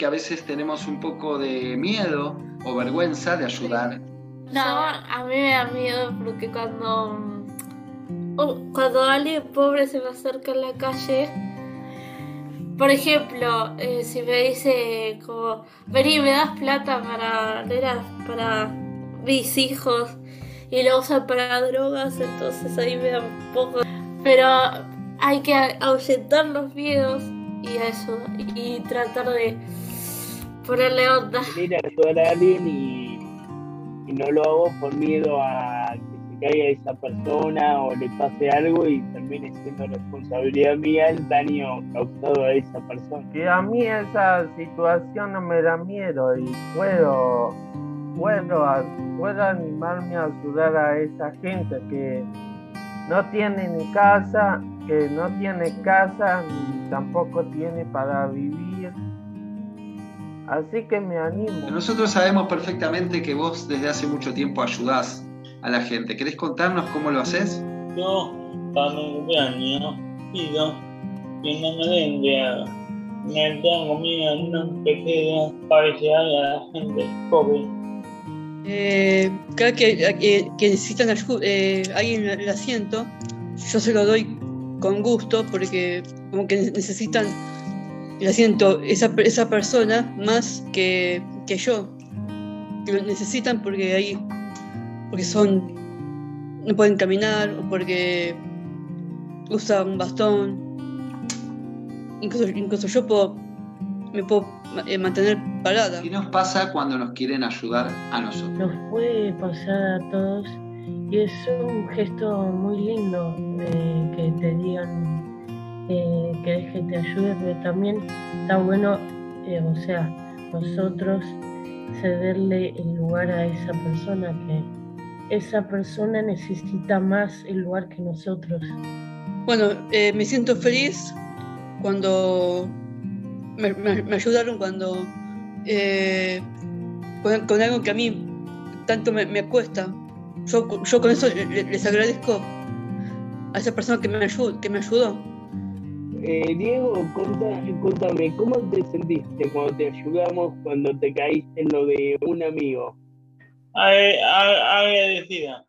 que a veces tenemos un poco de miedo o vergüenza de ayudar. No, a mí me da miedo porque cuando, uh, cuando alguien pobre se me acerca en la calle, por ejemplo, eh, si me dice como, vení, me das plata para, para mis hijos y lo usan para drogas, entonces ahí me da un poco... Pero hay que ahuyentar los miedos y eso, y tratar de ponerle onda. Ir a ayudar a alguien y, y, no lo hago por miedo a que se caiga esa persona o le pase algo y termine siendo responsabilidad mía el daño causado a esa persona. Que a mí esa situación no me da miedo y puedo, puedo, puedo animarme a ayudar a esa gente que no tiene ni casa, que no tiene casa ni tampoco tiene para vivir. Así que me animo. Nosotros sabemos perfectamente que vos desde hace mucho tiempo ayudás a la gente. ¿Querés contarnos cómo lo haces? Yo, para mi cumpleaños, pido que no me den de me dan comida en una pequeña para llegar a la gente pobre. Eh, cada que, que necesitan eh, alguien en el asiento, yo se lo doy con gusto porque como que necesitan el asiento esa, esa persona más que, que yo. Que lo necesitan porque ahí, porque son, no pueden caminar o porque usan un bastón. Incluso, incluso yo puedo, me puedo eh, mantener parada. ¿Qué nos pasa cuando nos quieren ayudar a nosotros? Nos puede pasar a todos y es un gesto muy lindo eh, que te digan eh, que que te ayude, pero también está bueno, eh, o sea, nosotros cederle el lugar a esa persona que esa persona necesita más el lugar que nosotros. Bueno, me siento feliz cuando me, ayudaron cuando con, algo que a mí tanto me, me cuesta yo, con eso les agradezco a esa persona que me, ayudó. Que me ayudó. Eh, Diego, contame, ¿cómo te sentiste cuando te ayudamos, cuando te caíste en lo de un amigo? Agradecida.